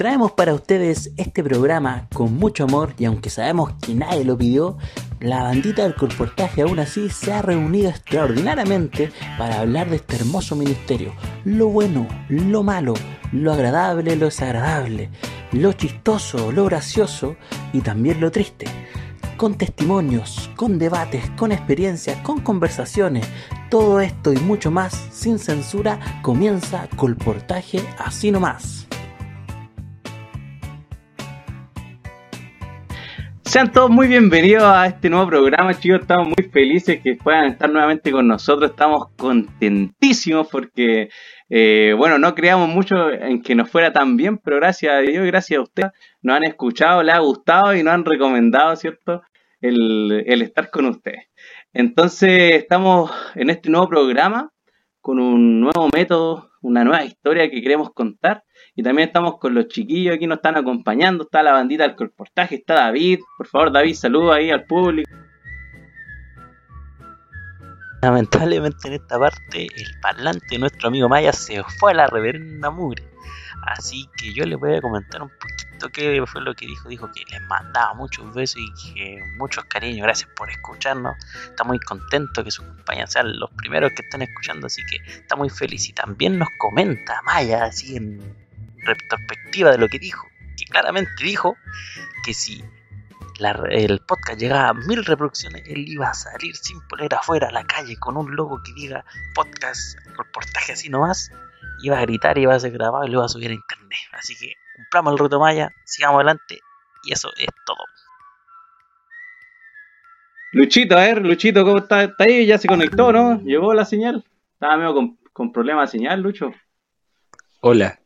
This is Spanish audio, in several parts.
traemos para ustedes este programa con mucho amor y aunque sabemos que nadie lo pidió, la bandita del colportaje aún así se ha reunido extraordinariamente para hablar de este hermoso ministerio. Lo bueno, lo malo, lo agradable, lo desagradable, lo chistoso, lo gracioso y también lo triste. Con testimonios, con debates, con experiencias, con conversaciones, todo esto y mucho más sin censura comienza Colportaje así nomás. Sean todos muy bienvenidos a este nuevo programa, chicos. Estamos muy felices que puedan estar nuevamente con nosotros. Estamos contentísimos porque, eh, bueno, no creíamos mucho en que nos fuera tan bien, pero gracias a Dios, gracias a ustedes, nos han escuchado, les ha gustado y nos han recomendado, ¿cierto? El, el estar con ustedes. Entonces, estamos en este nuevo programa con un nuevo método, una nueva historia que queremos contar. Y también estamos con los chiquillos aquí, nos están acompañando. Está la bandita del colportaje, está David. Por favor, David, saluda ahí al público. Lamentablemente en esta parte el parlante de nuestro amigo Maya se fue a la reverenda mugre. Así que yo les voy a comentar un poquito qué fue lo que dijo. Dijo que les mandaba muchos besos y que muchos cariños. Gracias por escucharnos. Está muy contento que sus compañeros sean los primeros que están escuchando. Así que está muy feliz. Y también nos comenta Maya, así en retrospectiva de lo que dijo. Que claramente dijo que si el podcast llegaba a mil reproducciones, él iba a salir sin polera afuera a la calle con un logo que diga podcast, reportaje así nomás iba a gritar, iba a ser grabado y lo iba a subir a internet. Así que cumplamos el reto Maya, sigamos adelante y eso es todo. Luchito, a ver, Luchito, ¿cómo está? ¿Está ahí? ¿Ya se conectó, no? ¿Llegó la señal? Estaba medio con, con problemas de señal, Lucho. Hola.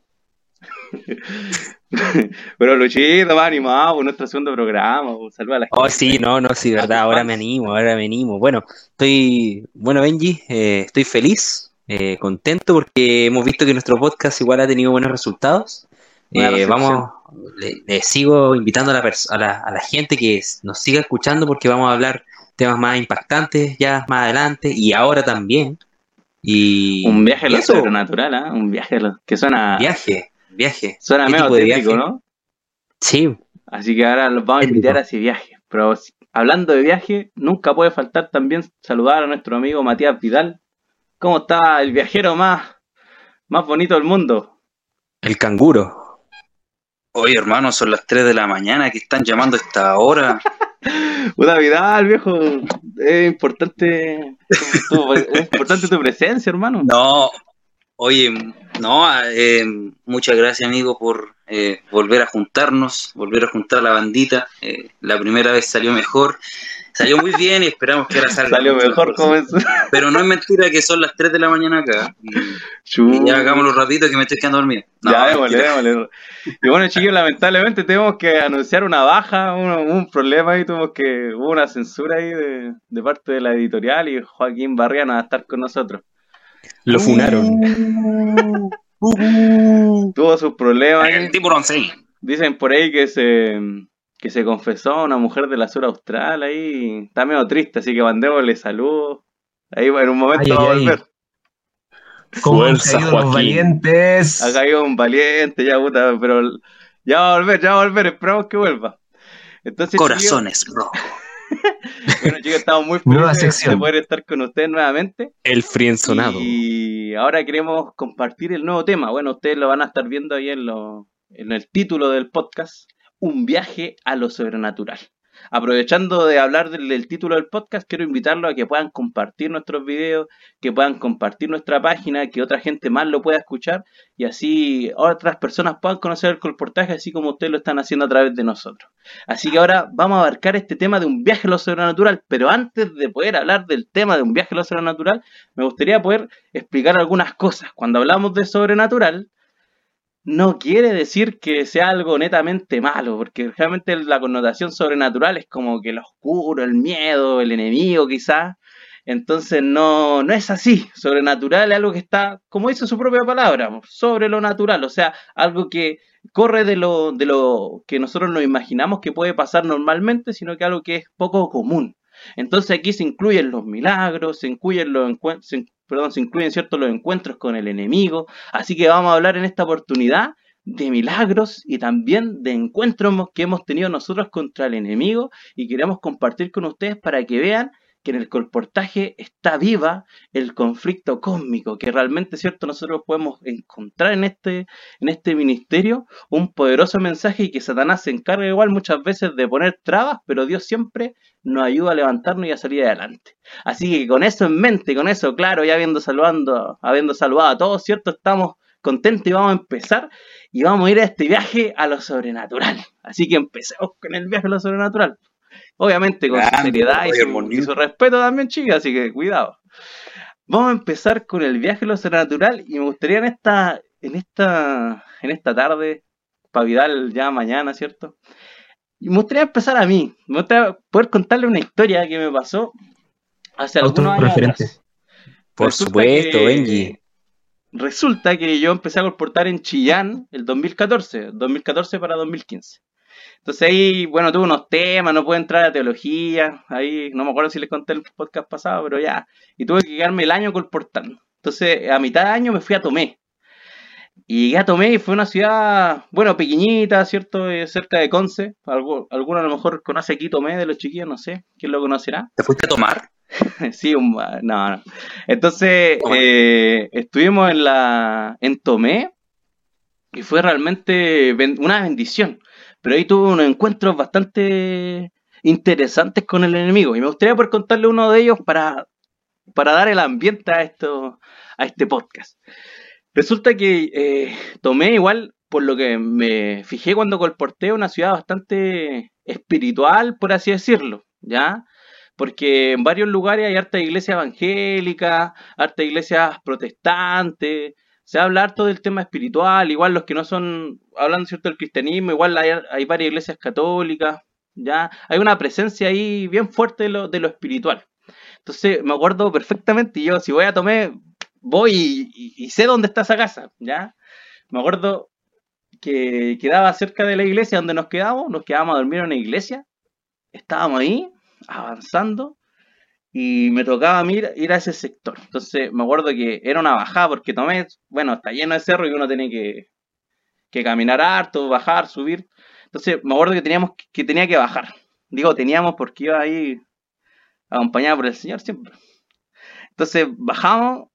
Pero Luchito, va animado por nuestro segundo programa, saluda a la oh, gente. Oh, sí, no, no, sí, verdad, ahora me animo, ahora me animo. Bueno, estoy, bueno, Benji, eh, estoy feliz, eh, contento porque hemos visto que nuestro podcast igual ha tenido buenos resultados. Eh, vamos, le, sigo invitando a la, a, la, a la, gente que nos siga escuchando porque vamos a hablar temas más impactantes ya más adelante y ahora también. Y un viaje a lo sobrenatural, ¿eh? un viaje lo, que suena. Viaje, viaje. Suena medio típico, ¿no? Sí. Así que ahora los vamos a invitar a ese viaje. Pero hablando de viaje, nunca puede faltar también saludar a nuestro amigo Matías Vidal, ¿Cómo está el viajero más, más bonito del mundo? El canguro. Oye, hermano, son las 3 de la mañana que están llamando a esta hora. Una Vidal, viejo. Es importante, tu, es importante tu presencia, hermano. No, oye, no, eh, muchas gracias, amigo, por eh, volver a juntarnos, volver a juntar a la bandita. Eh, la primera vez salió mejor. Salió muy bien y esperamos que ahora salga. Salió mejor, como es. Pero no es mentira que son las 3 de la mañana acá. Y, ya hagámoslo rapidito que me estoy quedando dormido. ya, démosle, démosle. Y bueno, chicos, lamentablemente tenemos que anunciar una baja, un, un problema ahí, tuvimos que, hubo una censura ahí de, de parte de la editorial y Joaquín Barriano va a estar con nosotros. Lo funaron. Tuvo sus problemas. El tiburón, sí. Dicen por ahí que se que se confesó a una mujer de la sur austral ahí. Está medio triste, así que mandémosle saludos. Ahí en un momento va a volver. Fuerza, Joaquín. valientes. Ha caído un valiente, ya puta, pero ya va a volver, ya va a volver, esperamos que vuelva. Entonces, Corazones rojos. bueno, chicos, estamos muy felices de poder estar con ustedes nuevamente. El frienzonado. Y ahora queremos compartir el nuevo tema. Bueno, ustedes lo van a estar viendo ahí en, lo, en el título del podcast un viaje a lo sobrenatural. Aprovechando de hablar del, título del podcast, quiero invitarlos a que puedan compartir nuestros videos, que puedan compartir nuestra página, que otra gente más lo pueda escuchar y así otras personas puedan conocer el colportaje así como ustedes lo están haciendo a través de nosotros. Así que ahora vamos a abarcar este tema de un viaje a lo sobrenatural, pero antes de poder hablar del tema de un viaje a lo sobrenatural, me gustaría poder explicar algunas cosas. Cuando hablamos de sobrenatural, no quiere decir que sea algo netamente malo, porque realmente la connotación sobrenatural es como que lo oscuro, el miedo, el enemigo quizás. Entonces no, no es así. Sobrenatural es algo que está, como dice su propia palabra, sobre lo natural, o sea, algo que corre de lo, de lo que nosotros nos imaginamos que puede pasar normalmente, sino que algo que es poco común. Entonces aquí se incluyen los milagros, se incluyen los, perdón, se incluyen ciertos los encuentros con el enemigo. Así que vamos a hablar en esta oportunidad de milagros y también de encuentros que hemos tenido nosotros contra el enemigo y queremos compartir con ustedes para que vean que en el colportaje está viva el conflicto cósmico, que realmente, ¿cierto? Nosotros podemos encontrar en este, en este ministerio un poderoso mensaje y que Satanás se encarga igual muchas veces de poner trabas, pero Dios siempre nos ayuda a levantarnos y a salir adelante. Así que con eso en mente, con eso claro, ya habiendo, saludando, habiendo saludado a todos, ¿cierto? Estamos contentos y vamos a empezar y vamos a ir a este viaje a lo sobrenatural. Así que empecemos con el viaje a lo sobrenatural. Obviamente con su seriedad y su, respeto también, chicas, así que cuidado. Vamos a empezar con el viaje a lo sobrenatural y me gustaría en esta, en esta, en esta tarde, para Vidal ya mañana, ¿cierto? Y me gustaría empezar a mí, me gustaría poder contarle una historia que me pasó hace algunos años Por supuesto, Benji. Resulta que yo empecé a comportar en Chillán el 2014, 2014 para 2015. Entonces ahí, bueno, tuve unos temas, no pude entrar a teología, ahí no me acuerdo si les conté el podcast pasado, pero ya, y tuve que quedarme el año colportando. Entonces a mitad de año me fui a Tomé. Y llegué a Tomé y fue una ciudad, bueno, pequeñita, ¿cierto? Eh, cerca de Conce. Algo, alguno a lo mejor conoce aquí Tomé de los chiquillos, no sé, ¿quién lo conocerá? ¿Te fuiste a tomar? sí, un, no, no. Entonces, eh, estuvimos en la en Tomé y fue realmente una bendición. Pero ahí tuve unos encuentros bastante interesantes con el enemigo. Y me gustaría poder contarle uno de ellos para, para dar el ambiente a, esto, a este podcast. Resulta que eh, tomé igual, por lo que me fijé cuando colporté, una ciudad bastante espiritual, por así decirlo, ¿ya? Porque en varios lugares hay harta iglesia evangélica, harta iglesias protestantes, se habla harto del tema espiritual, igual los que no son, hablando cierto del cristianismo, igual hay, varias iglesias católicas, ya hay una presencia ahí bien fuerte de lo, de lo espiritual. Entonces me acuerdo perfectamente, y yo si voy a tomar, voy y, sé dónde está esa casa, ya. Me acuerdo que quedaba cerca de la iglesia donde nos quedamos, nos quedábamos a dormir en una iglesia, estábamos ahí avanzando y me tocaba ir, ir a ese sector. Entonces me acuerdo que era una bajada porque tomé, bueno, está lleno de cerro y uno tiene que, que caminar harto, bajar, subir. Entonces me acuerdo que teníamos que tenía que bajar. Digo, teníamos porque iba ahí acompañado por el Señor siempre. Entonces bajamos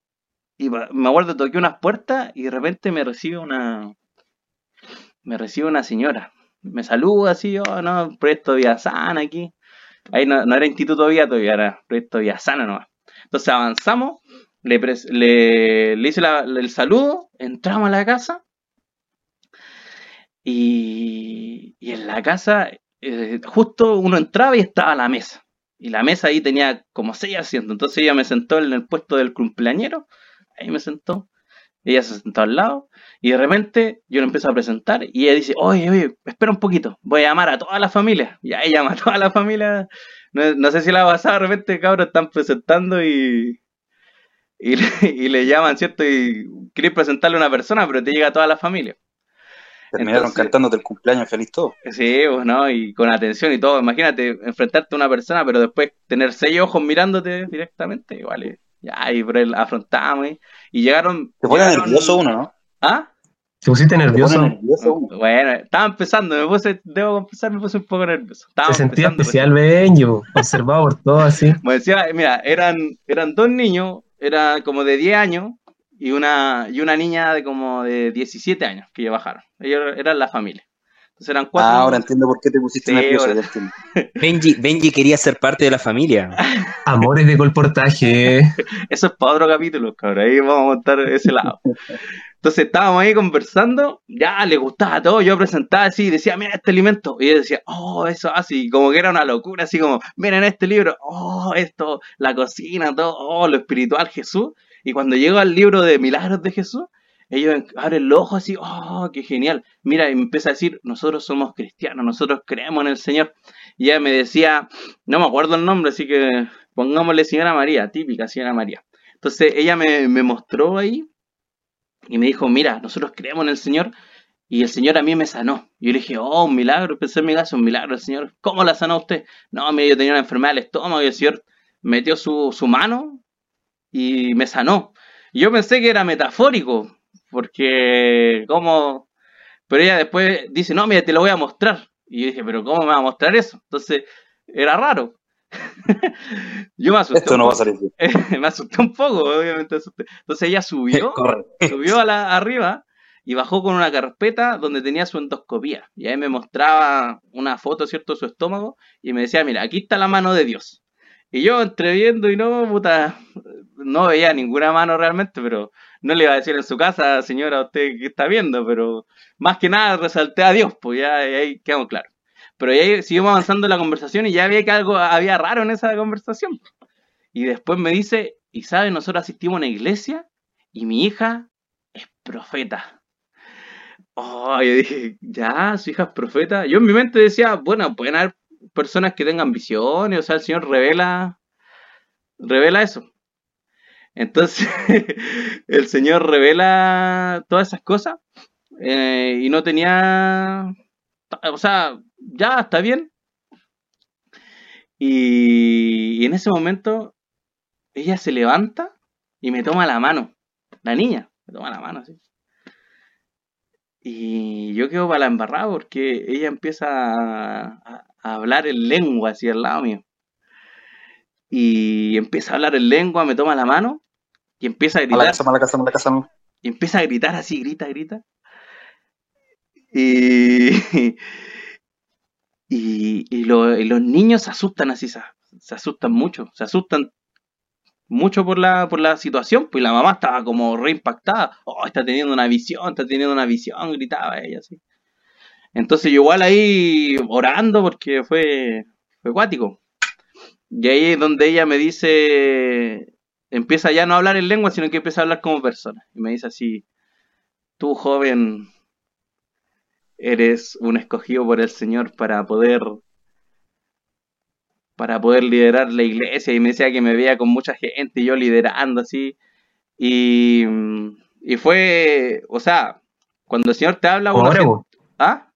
y me acuerdo toqué unas puertas y de repente me recibe una me recibe una señora. Me saluda así, yo, oh, no, proyecto Vía Sana aquí. Ahí no, era Instituto Vía todavía, era Proyecto Vía Sana nomás. Entonces avanzamos, le, le, hice el saludo, entramos a la casa y, en la casa eh, justo uno entraba y estaba la mesa. Y la mesa ahí tenía como seis asientos. Entonces ella me sentó en el puesto del cumpleañero. Ahí me sentó. Ella se sentó al lado. Y de repente yo le empiezo a presentar. Y ella dice: Oye, oye, espera un poquito. Voy a llamar a toda la familia. Y ahí llama a toda la familia no, sé si la ha pasado, de repente, cabros, están presentando y, y, le, llaman, ¿cierto? Y querés presentarle a una persona, pero te llega toda la familia. Terminaron cantándote el cumpleaños feliz todo. Sí, pues, ¿no? Y con atención y todo. Imagínate enfrentarte a una persona, pero después tener seis ojos mirándote directamente, igual. Ya, y por él afrontamos y, llegaron. Te pone nervioso uno, ¿no? ¿Ah? ¿Se pusiste nervioso? Bueno, estaba empezando, me puse, debo confesar, me puse un poco nervioso. Se sentía especial, Benjo, observado por todo así. Me decía, mira, eran, eran dos niños, era como de 10 años, y una, y una niña de como de 17 años que ya bajaron. Ellos eran la familia. Entonces eran cuatro. Ah, ahora entiendo por qué te pusiste nervioso. Benji, Benji quería ser parte de la familia. Amores de colportaje. Eso es para otro capítulo, cabrón. Ahí vamos a montar ese lado. Entonces estábamos ahí conversando, ya le gustaba todo, yo presentaba así, decía, mira este alimento, y él decía, oh, eso así, como que era una locura, así como, miren este libro, oh, esto, la cocina, todo, oh, lo espiritual, Jesús, y cuando llego al libro de milagros de Jesús, ellos abren los ojos así, oh, qué genial, mira, empieza a decir, nosotros somos cristianos, nosotros creemos en el Señor, y ella me decía, no me acuerdo el nombre, así que pongámosle señora María, típica señora María. Entonces ella me, me mostró ahí y me dijo, mira, nosotros creemos en el Señor y el Señor a mí me sanó. Yo le dije, oh, un milagro, pensé en mi caso, un milagro el Señor. ¿Cómo la sanó usted? No, mira, yo tenía una enfermedad del estómago y el Señor metió su, su mano y me sanó. Yo pensé que era metafórico, porque como Pero ella después dice, no, mira, te lo voy a mostrar. Y yo dije, pero ¿cómo me va a mostrar eso? Entonces, era raro. yo me asusté. Esto no va a salir me asusté un poco, obviamente asusté. Entonces ella subió, subió a la, arriba y bajó con una carpeta donde tenía su endoscopía. Y ahí me mostraba una foto, ¿cierto?, de su estómago y me decía, mira, aquí está la mano de Dios. Y yo entreviendo y no, puta, no veía ninguna mano realmente, pero no le iba a decir en su casa, señora, usted que está viendo, pero más que nada resalté a Dios, pues ya ahí quedamos claros. Pero ahí seguimos avanzando la conversación y ya había que algo había raro en esa conversación. Y después me dice, y sabe, nosotros asistimos a una iglesia y mi hija es profeta. Oh, yo dije, ya, su hija es profeta. Yo en mi mente decía, bueno, pueden haber personas que tengan visiones, o sea, el Señor revela, revela eso. Entonces, el Señor revela todas esas cosas eh, y no tenía, o sea, ya está bien. Y, y en ese momento, ella se levanta y me toma la mano, la niña, me toma la mano así. Y yo quedo para la embarrada porque ella empieza a, hablar en lengua así al lado mío. Y empieza a hablar en lengua, me toma la mano y empieza a gritar. la casa, la casa, la casa. Y empieza a gritar así, grita, grita. Y, y, y, los niños se asustan así, se, se asustan mucho, se asustan mucho por la, por la situación, pues la mamá estaba como reimpactada. Oh, está teniendo una visión, está teniendo una visión, gritaba ella así. Entonces yo igual ahí orando porque fue, fue acuático. Y ahí es donde ella me dice, empieza ya no a hablar en lengua, sino que empieza a hablar como persona. Y me dice así, tú joven, eres un escogido por el Señor para poder para poder liderar la iglesia y me decía que me veía con mucha gente y yo liderando así. Y, y fue, o sea, cuando el Señor te habla, uno ¿ah?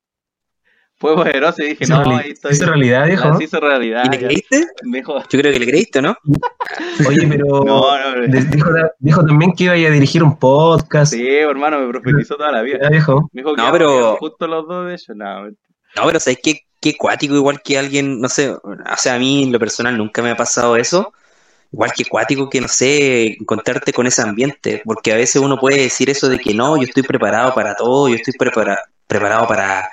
Fue poderoso y dije, no, ahí estoy. ¿Hizo realidad, dijo? hizo realidad. ¿Y le creíste? Dijo... Yo creo que le creíste, ¿no? Oye, pero no, no, dijo, dijo, también que iba a dirigir un podcast. Sí, hermano, me profetizó toda la vida. Ya dijo. Me dijo que no, pero... justo los dos de ellos, no. No, pero ¿sabes qué? qué cuático, igual que alguien, no sé, o sea, a mí en lo personal nunca me ha pasado eso. Igual que cuático que, no sé, encontrarte con ese ambiente, porque a veces uno puede decir eso de que no, yo estoy preparado para todo, yo estoy preparado para,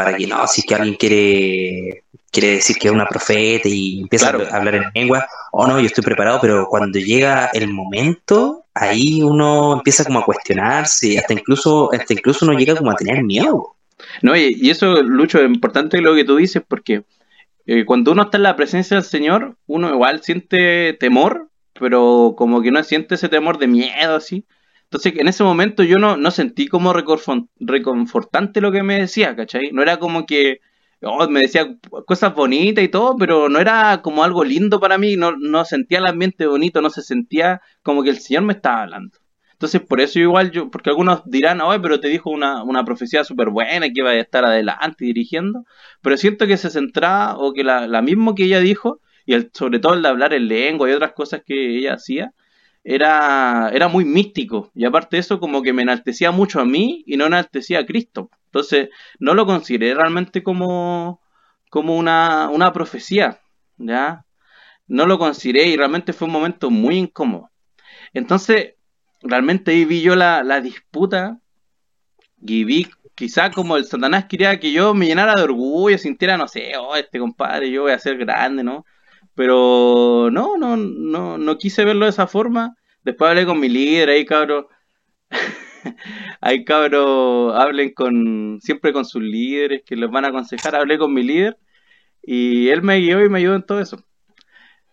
para que no, si es que alguien quiere, quiere decir que es una profeta y empieza a hablar en lengua, o no, yo estoy preparado, pero cuando llega el momento, ahí uno empieza como a cuestionarse, hasta incluso, hasta incluso uno llega como a tener miedo. No, y, eso, Lucho, es importante lo que tú dices, porque eh, cuando uno está en la presencia del Señor, uno igual siente temor, pero como que no siente ese temor de miedo, así. Entonces, en ese momento yo no, no sentí como reconfortante lo que me decía, ¿cachai? No era como que oh, me decía cosas bonitas y todo, pero no era como algo lindo para mí, no, no sentía el ambiente bonito, no se sentía como que el Señor me estaba hablando. Entonces, por eso igual yo, porque algunos dirán, oye, pero te dijo una, una profecía súper buena que iba a estar adelante dirigiendo, pero siento que se centraba, o que la, la mismo que ella dijo, y el, sobre todo el de hablar en lengua y otras cosas que ella hacía, era, era muy místico, y aparte de eso como que me enaltecía mucho a mí y no enaltecía a Cristo. Entonces, no lo consideré realmente como, como una, una profecía, ¿ya? No lo consideré y realmente fue un momento muy incómodo. Entonces, realmente ahí vi yo la, la disputa y vi quizá como el Satanás quería que yo me llenara de orgullo, sintiera, no sé, oh, este compadre, yo voy a ser grande, ¿no? Pero no, no, no, no quise verlo de esa forma. Después hablé con mi líder, ahí cabro, ahí cabro, hablen con, siempre con sus líderes que les van a aconsejar, hablé con mi líder y él me guió y me ayudó en todo eso.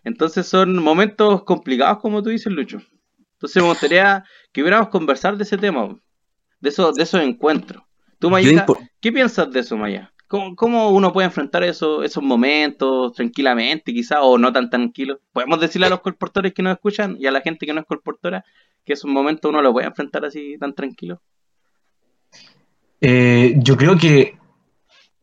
Entonces son momentos complicados, como tú dices, Lucho. Entonces me gustaría que hubiéramos conversar de ese tema, de, eso, de esos encuentros. ¿Tú, Maya, qué piensas de eso, Maya? ¿Cómo, uno puede enfrentar eso, esos momentos tranquilamente, quizás, o no tan tranquilo? ¿Podemos decirle a los colportores que nos escuchan y a la gente que no es colportora que esos momentos uno lo puede enfrentar así tan tranquilo? Eh, yo creo que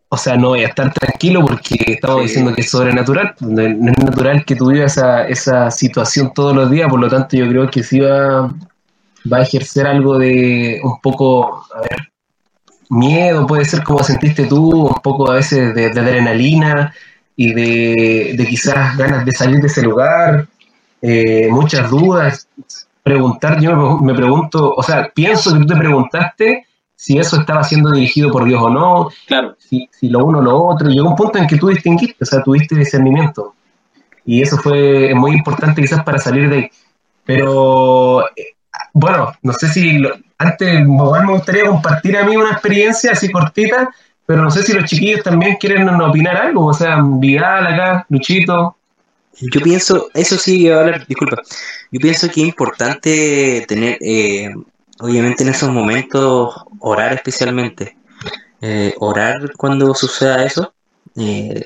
o sea, no voy a estar tranquilo porque estamos diciendo que es sobrenatural. No, es natural que tú vivas esa, esa situación todos los días, por lo tanto yo creo que sí va, va a ejercer algo de un poco, a ver, miedo, puede ser como sentiste tú, un poco a veces de, adrenalina y de, quizás ganas de salir de ese lugar, eh, muchas dudas, preguntar, yo me, pregunto, o sea, pienso que tú te preguntaste si eso estaba siendo dirigido por Dios o no, claro. si, si lo uno o lo otro, llegó un punto en que tú distinguiste, o sea, tuviste discernimiento. Y eso fue muy importante quizás para salir de... Pero, eh, bueno, no sé si antes me gustaría compartir a mí una experiencia así cortita, pero no sé si los chiquillos también quieren opinar algo, o sea, Vidal acá, Luchito. Yo pienso, eso sí, a hablar, disculpa, yo pienso que es importante tener, eh, obviamente en esos momentos, orar especialmente, eh, orar cuando suceda eso, eh,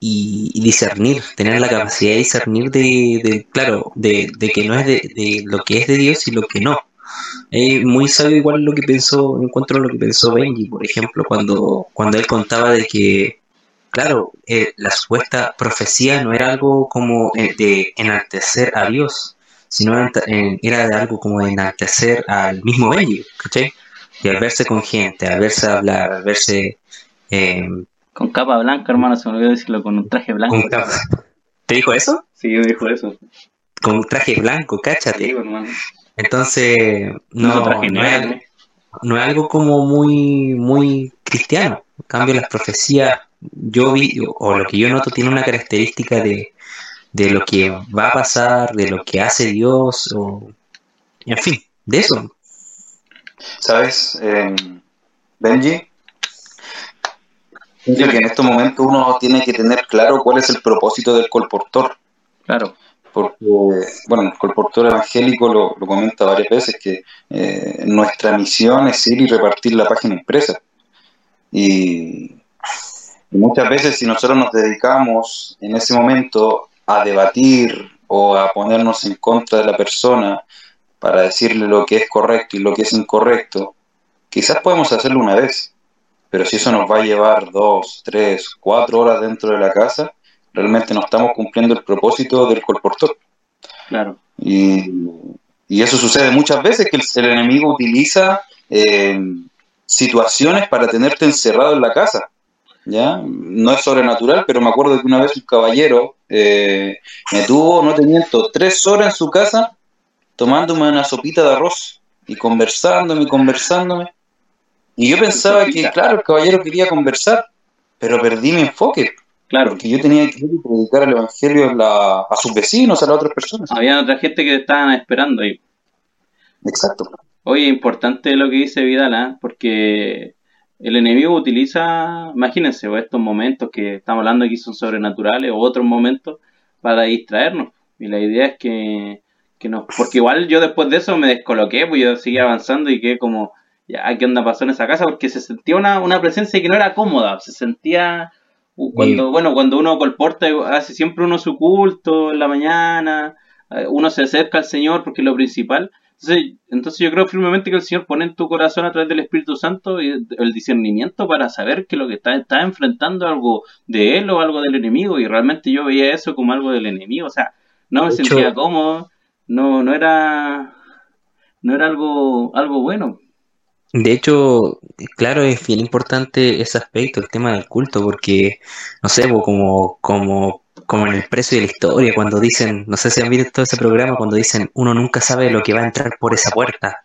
y, discernir, tener la capacidad de discernir de, claro, de, que no es de, lo que es de Dios y lo que no. Es muy sabio igual lo que pensó, encuentro lo que pensó Benji, por ejemplo, cuando, cuando él contaba de que, claro, eh, la supuesta profecía no era algo como eh, de enaltecer a Dios, sino era de algo como de enaltecer al mismo Benji, ¿cachai? Y al verse con gente, al verse hablar, al verse eh, con capa blanca, hermano, se me olvidó decirlo, con un traje blanco. ¿Te dijo eso? Sí, me dijo eso. Con un traje blanco, cáchate. Sí, hermano. Entonces, no, no, es, no, es, algo como muy, muy cristiano. En cambio, las profecías, yo vi, o lo que yo noto, tiene una característica de, de lo que va a pasar, de lo que hace Dios, o, en fin, de eso. ¿Sabes, eh, Benji? Que en estos momentos uno tiene que tener claro cuál es el propósito del colportor. Claro. Porque, bueno, el colportor evangélico lo, comenta varias veces, que eh, nuestra misión es ir y repartir la página impresa. Y, muchas veces si nosotros nos dedicamos en ese momento a debatir o a ponernos en contra de la persona para decirle lo que es correcto y lo que es incorrecto, quizás podemos hacerlo una vez, pero si eso nos va a llevar dos, tres, cuatro horas dentro de la casa, realmente no estamos cumpliendo el propósito del colportor. Claro. Y, eso sucede muchas veces que el, enemigo utiliza eh, situaciones para tenerte encerrado en la casa. ¿Ya? No es sobrenatural, pero me acuerdo que una vez un caballero eh, me tuvo, no te miento, tres horas en su casa tomándome una sopita de arroz y conversándome, conversándome. Y yo pensaba que, claro, el caballero quería conversar, pero perdí mi enfoque. Claro. Porque yo tenía que predicar el evangelio a, sus vecinos, a las otras personas. Había otra gente que estaban esperando ahí. Exacto. Oye, importante lo que dice Vidal, ¿eh? porque el enemigo utiliza, imagínense, estos momentos que estamos hablando aquí son sobrenaturales o otros momentos para distraernos. Y la idea es que, que nos. Porque igual yo después de eso me descoloqué, pues yo seguí avanzando y quedé como ya, ¿qué onda pasó en esa casa? Porque se sentía una, una presencia que no era cómoda, se sentía, cuando, bueno, cuando uno colporta, hace siempre uno su culto en la mañana, eh, uno se acerca al Señor porque es lo principal. Entonces, entonces yo creo firmemente que el Señor pone en tu corazón a través del Espíritu Santo el discernimiento para saber que lo que está, está enfrentando algo de Él o algo del enemigo. Y realmente yo veía eso como algo del enemigo. O sea, no me sentía cómodo, no, no era, no era algo, algo bueno. De hecho, claro, es bien importante ese aspecto, el tema del culto, porque, no sé, como, como, como en el precio de la historia, cuando dicen, no sé si han visto ese programa, cuando dicen, uno nunca sabe lo que va a entrar por esa puerta.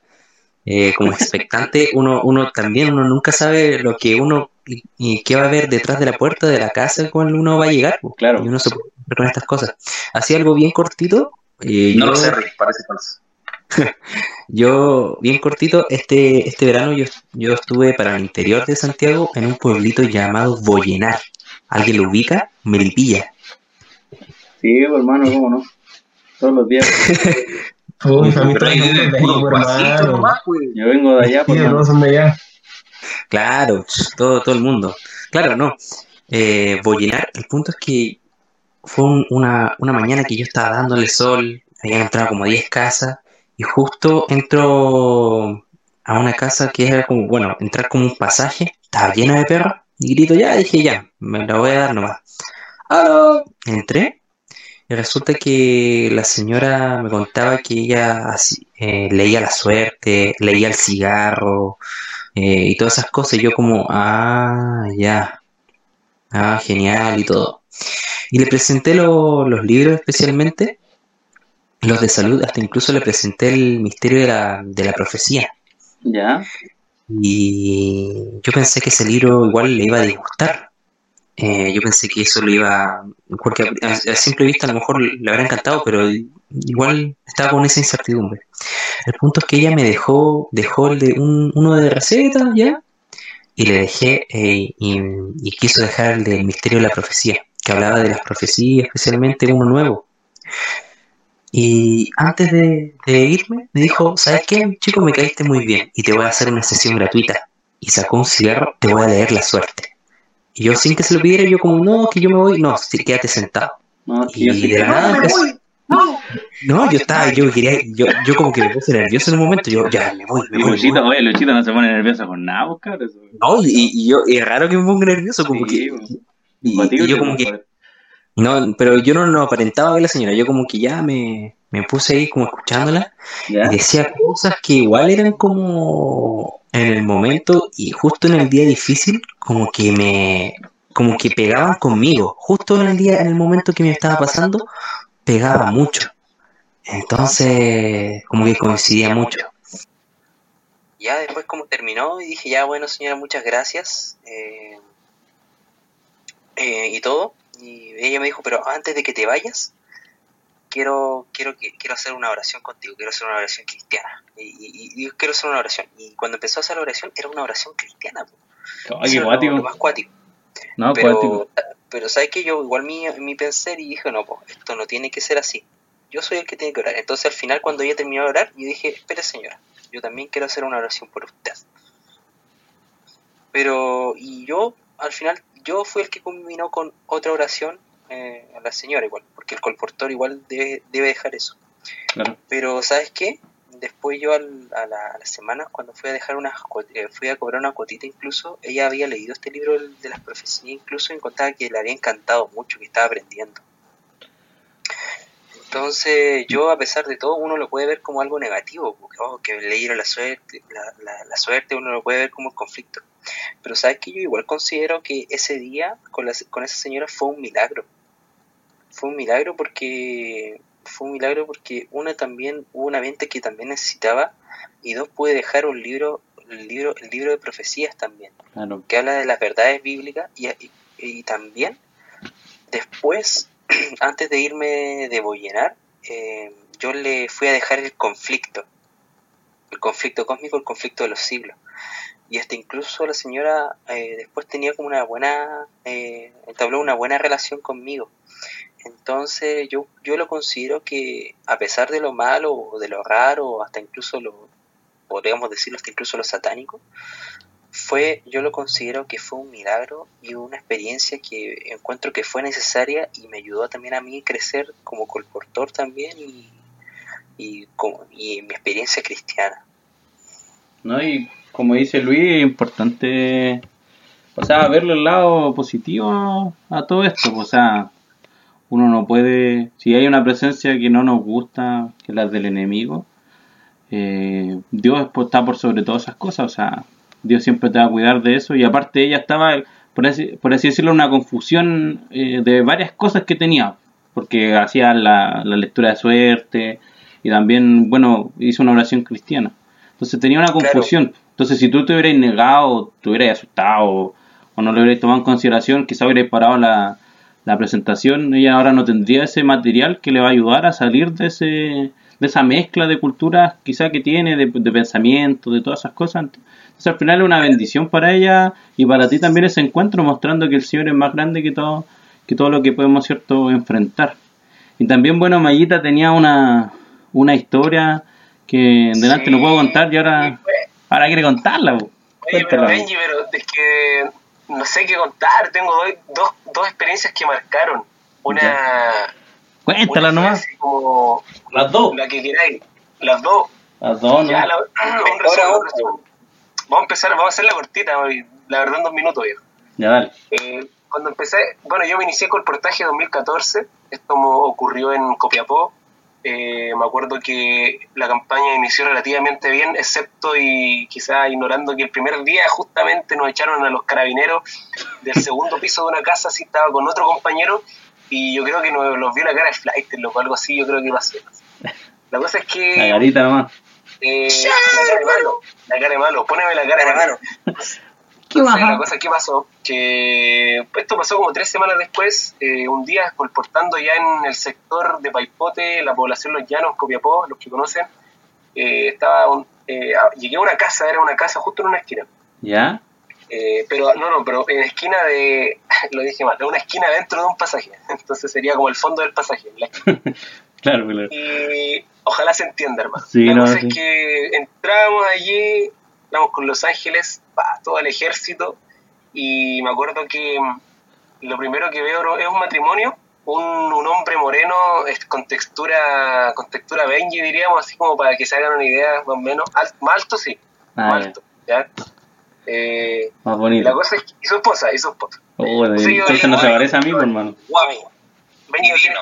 Eh, como expectante, uno, uno también, uno nunca sabe lo que uno y, qué va a haber detrás de la puerta de la casa cuando uno va a llegar. Claro. Y uno se puede con estas cosas. Así algo bien cortito. Eh, no lo sé, parece falso. Yo, bien cortito, este, este verano yo, yo estuve para el interior de Santiago en un pueblito llamado Boyenar. ¿Alguien lo ubica? Melipilla. Sí, hermano, cómo no. Todos los días. Yo vengo de allá. allá. Claro, todo, todo el mundo. Claro, no. Eh, el punto es que fue una, una mañana que yo estaba dándole sol, habían entrado como 10 casas y justo entro a una casa que era como, bueno, entrar como un pasaje, estaba llena de perros, y grito ya, dije ya, me la voy a dar nomás. ¡Aló! Entré, y resulta que la señora me contaba que ella eh, leía la suerte, leía el cigarro, eh, y todas esas cosas. Y yo como, ah, ya, ah, genial y todo. Y le presenté los libros especialmente, los de salud, hasta incluso le presenté el misterio de la, de la profecía. Ya. Y yo pensé que ese libro igual le iba a disgustar. Eh, yo pensé que eso lo iba, porque a, a, simple vista a lo mejor le habrá encantado, pero igual estaba con esa incertidumbre. El punto es que ella me dejó, dejó el de un, uno de recetas ya, y le dejé, eh, y, y, quiso dejar el del misterio de la profecía, que hablaba de las profecías, especialmente uno nuevo. Y antes de, de irme, me dijo, ¿sabes qué, chico? Me caíste muy bien y te voy a hacer una sesión gratuita. Y sacó un cigarro, te voy a leer la suerte. Y yo sin que se lo pidiera, yo como, no, que yo me voy, no, sí, quédate sentado. No, y de la nada empezó... No, yo estaba, yo quería, yo, yo como que me puse nervioso en un momento, yo ya me voy, me voy. Luchito, oye, Luchito no se pone nervioso con nada, cabrón. No, y, y yo, y es raro que me ponga nervioso, como que. Y, y yo como que. No, pero yo no lo aparentaba ver la señora, yo como que ya me, me puse ahí como escuchándola ¿Ya? y decía cosas que igual eran como en el momento y justo en el día difícil, como que me, como que pegaban conmigo, justo en el día, en el momento que me estaba pasando, pegaba mucho. Entonces, como que coincidía mucho. Ya después como terminó y dije, ya bueno señora, muchas gracias. Eh, eh, y todo. Y ella me dijo, pero antes de que te vayas, quiero, quiero, quiero hacer una oración contigo, quiero hacer una oración cristiana. Y, y, y quiero hacer una oración. Y cuando empezó a hacer la oración, era una oración cristiana. Ay, cuático. Más cuático. No, pero, cuático. pero sabes que yo igual mi, mi pensé y dije, no, pues esto no tiene que ser así. Yo soy el que tiene que orar. Entonces al final cuando ella terminó de orar, yo dije, espere señora, yo también quiero hacer una oración por usted. Pero, y yo, al final, yo fui el que combinó con otra oración eh, a la señora igual, porque el colportor igual debe, debe dejar eso. Claro. Pero, ¿sabes qué? Después yo al, a, la, a, la, semana, cuando fui a dejar una, eh, fui a cobrar una cuotita incluso, ella había leído este libro de las profecías incluso y contaba que le había encantado mucho, que estaba aprendiendo. Entonces yo a pesar de todo uno lo puede ver como algo negativo, porque oh, que la suerte, la, la, la, suerte uno lo puede ver como un conflicto. Pero sabes que yo igual considero que ese día con, la, con esa señora fue un milagro. Fue un milagro porque fue un milagro porque una también hubo una venta que también necesitaba y dos pude dejar un libro el libro el libro de profecías también claro. que habla de las verdades bíblicas y, y, y también después antes de irme de Bollenar eh, yo le fui a dejar el conflicto el conflicto cósmico el conflicto de los siglos y hasta incluso la señora eh, después tenía como una buena eh, entabló una buena relación conmigo entonces yo, yo lo considero que a pesar de lo malo o de lo raro, hasta incluso lo, podríamos decirlo, hasta incluso lo satánico, fue, yo lo considero que fue un milagro y una experiencia que encuentro que fue necesaria y me ayudó también a mí crecer como colportor también y, y, como, y mi experiencia cristiana. No, y como dice Luis, es importante, o sea, verle el lado positivo a todo esto, o sea, uno no puede, si hay una presencia que no nos gusta, que es la del enemigo, eh, Dios está por sobre todas esas cosas, o sea, Dios siempre te va a cuidar de eso y aparte ella estaba, por así, por así decirlo, una confusión eh, de varias cosas que tenía, porque hacía la, la, lectura de suerte y también, bueno, hizo una oración cristiana. Entonces tenía una confusión. Claro. Entonces si tú te hubieras negado, te hubieras asustado o no lo hubieras tomado en consideración, quizá hubieras parado la, la presentación, ella ahora no tendría ese material que le va a ayudar a salir de ese de esa mezcla de culturas quizá que tiene, de, de pensamiento, de todas esas cosas. Entonces al final es una bendición para ella y para ti también ese encuentro mostrando que el Señor es más grande que todo, que todo lo que podemos cierto enfrentar. Y también, bueno, Mayita tenía una, una historia que delante sí, no puedo contar y ahora, ahora quiere contarla. Oye, pero Benji, pero es que no sé qué contar. Tengo dos, dos experiencias que marcaron. Una. Ya. Cuéntala una nomás. Como las dos. La que queráis. Las dos. Las dos, ¿no? Ya, la, un resumen, un resumen. Vamos a empezar, vamos a hacer la cortita, la verdad en dos minutos, viejo. Ya, dale. Eh, cuando empecé, bueno, yo me inicié con el portaje 2014. Esto ocurrió en Copiapó, Eh, me acuerdo que la campaña inició relativamente bien, excepto y quizás ignorando que el primer día justamente nos echaron a los carabineros del segundo piso de una casa, así estaba con otro compañero, y yo creo que nos, los vio la cara de flight, o algo así, yo creo que pasó. La cosa es que... La nomás. Eh, la cara de malo, la cara de malo, poneme la cara de malo. Entonces, la cosa que pasó, que esto pasó como tres semanas después, eh, un día colportando ya en el sector de Paipote, la población Los Llanos, Copiapó, los que conocen, eh, estaba un- eh, llegué a una casa, era una casa justo en una esquina. ¿Ya? Eh, pero no, no, pero en esquina de, lo dije mal, en una esquina dentro de un pasaje. Entonces sería como el fondo del pasaje. la esquina. Claro, claro. Y ojalá se entienda, hermano. Sí, la no, cosa sí. es que entramos allí, entramos con Los Ángeles, pa, todo el ejército, y me acuerdo que lo primero que veo es un matrimonio, un, un hombre moreno con textura, con textura Benji, diríamos, así como para que se hagan una idea más o menos. Al- más alto, sí, Ah, más alto, ¿ya? Eh, Más bonito. la cosa es que, y su esposa, y su esposa. Oh, yo- entonces no se parece a mí, hermano. Guapo. Benji Divino.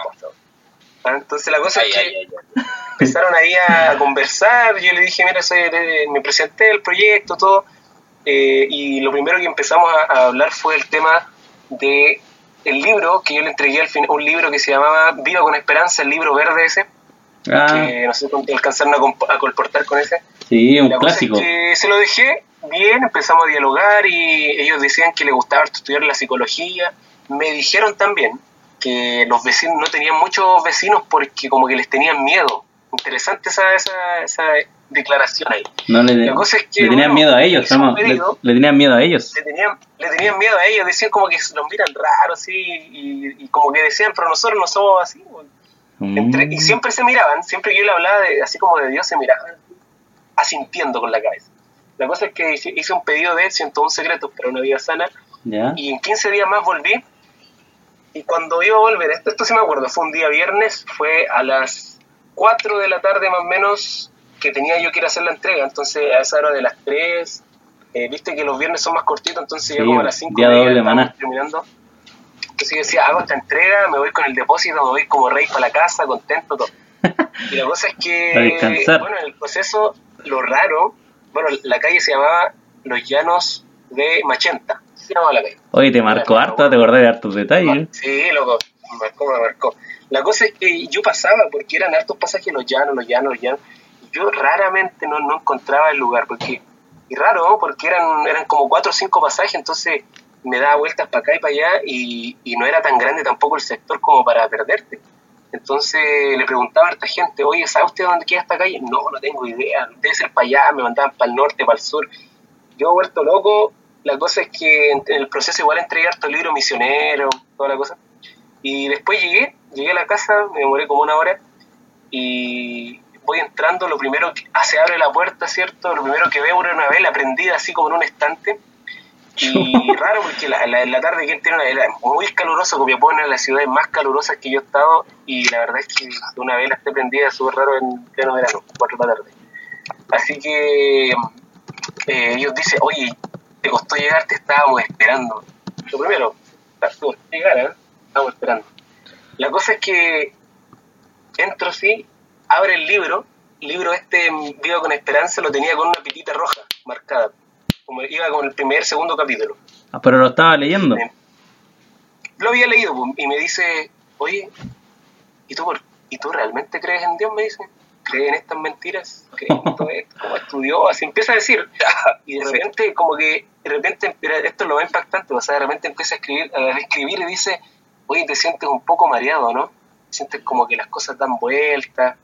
Entonces la cosa Ay, es que ay, ay, ay. empezaron ahí a conversar, yo le dije, mira, soy, me presenté el proyecto, todo, eh, y lo primero que empezamos a, a hablar fue el tema de el libro que yo le entregué al final, un libro que se llamaba Viva con Esperanza, el libro verde ese, Ah, que no sé cuánto alcanzaron a, a colportar con ese. sí, un La cosa clásico. es que se lo dejé bien, empezamos a dialogar y ellos decían que les gustaba estudiar la psicología. Me dijeron también que los vecinos no tenían muchos vecinos porque como que les tenían miedo. Interesante esa, esa, esa declaración ahí. No le, La cosa es que, le tenían bueno, miedo a ellos, un ¿no? Le, pedido. le tenían miedo a ellos. Le tenían, le tenían miedo a ellos, decían como que los miran raros así y, y como que decían, pero nosotros no somos así. güey". Entre- Mm. y siempre se miraban, siempre que yo le hablaba de, así como de Dios, se miraban asintiendo con la cabeza. La cosa es que hice, hice un pedido de 101 secretos para una vida sana ¿Ya? y en 15 días más volví. Y cuando iba a volver, esto, esto sí me acuerdo, fue un día viernes, fue a las 4 de la tarde más o menos que tenía yo que ir a hacer la entrega. Entonces a esa hora de las 3, eh, viste que los viernes son más cortitos, entonces Sí, ya como a las 5 día doble, maná. terminando. Entonces yo decía, hago esta entrega, me voy con el depósito, me voy como rey para la casa, contento, todo. Y la cosa es que, bueno, en el proceso, lo raro, bueno, la calle se llamaba Los Llanos de Machenta, se llamaba la calle. Oye, te marcó harto, te acordás de hartos detalles. Sí, loco, me marcó, me marcó. La cosa es que yo pasaba, porque eran hartos pasajes, los llanos, los llanos, los llanos, yo raramente no, no encontraba el lugar, porque, y raro, ¿no? porque eran, eran como cuatro o cinco pasajes, entonces me daba vueltas para acá y para allá, y, y no era tan grande tampoco el sector como para perderte. Entonces le preguntaba a esta gente, oye, ¿sabe usted dónde queda esta calle? No, no tengo idea, debe ser para allá, me mandaban para el norte, para el sur. Yo vuelto loco, la cosa es que en en el proceso igual entregué harto libro misionero, toda la cosa. Y después llegué, llegué a la casa, me demoré como una hora, y voy entrando, lo primero que ah, se abre la puerta, ¿cierto? Lo primero que veo era una vela prendida así como en un estante. Y raro porque la, la, la tarde que entré era muy caluroso, Copiapó es una de las ciudades más calurosas que yo he estado, y la verdad es que una vela esté prendida es súper raro en pleno verano, cuatro de la tarde. Así que eh, ellos dicen, oye, te costó llegar, te estábamos esperando. Lo primero, te costó llegar, ¿eh? Estábamos esperando. La cosa es que entro así, abre el libro, el libro este Viva con Esperanza lo tenía con una pitita roja marcada, como iba con el primer, segundo capítulo. Ah, pero lo estaba leyendo. Lo había leído y me dice, oye, ¿y tú, ¿y tú realmente crees en Dios? Me dice, ¿crees en estas mentiras? ¿Crees en todo esto? ¿Cómo estudió? Así empieza a decir. Y de repente, como que, de repente, esto es lo más impactante, o sea, de repente empieza a escribir, a escribir y dice, oye, te sientes un poco mareado, ¿no? Sientes como que las cosas dan vueltas.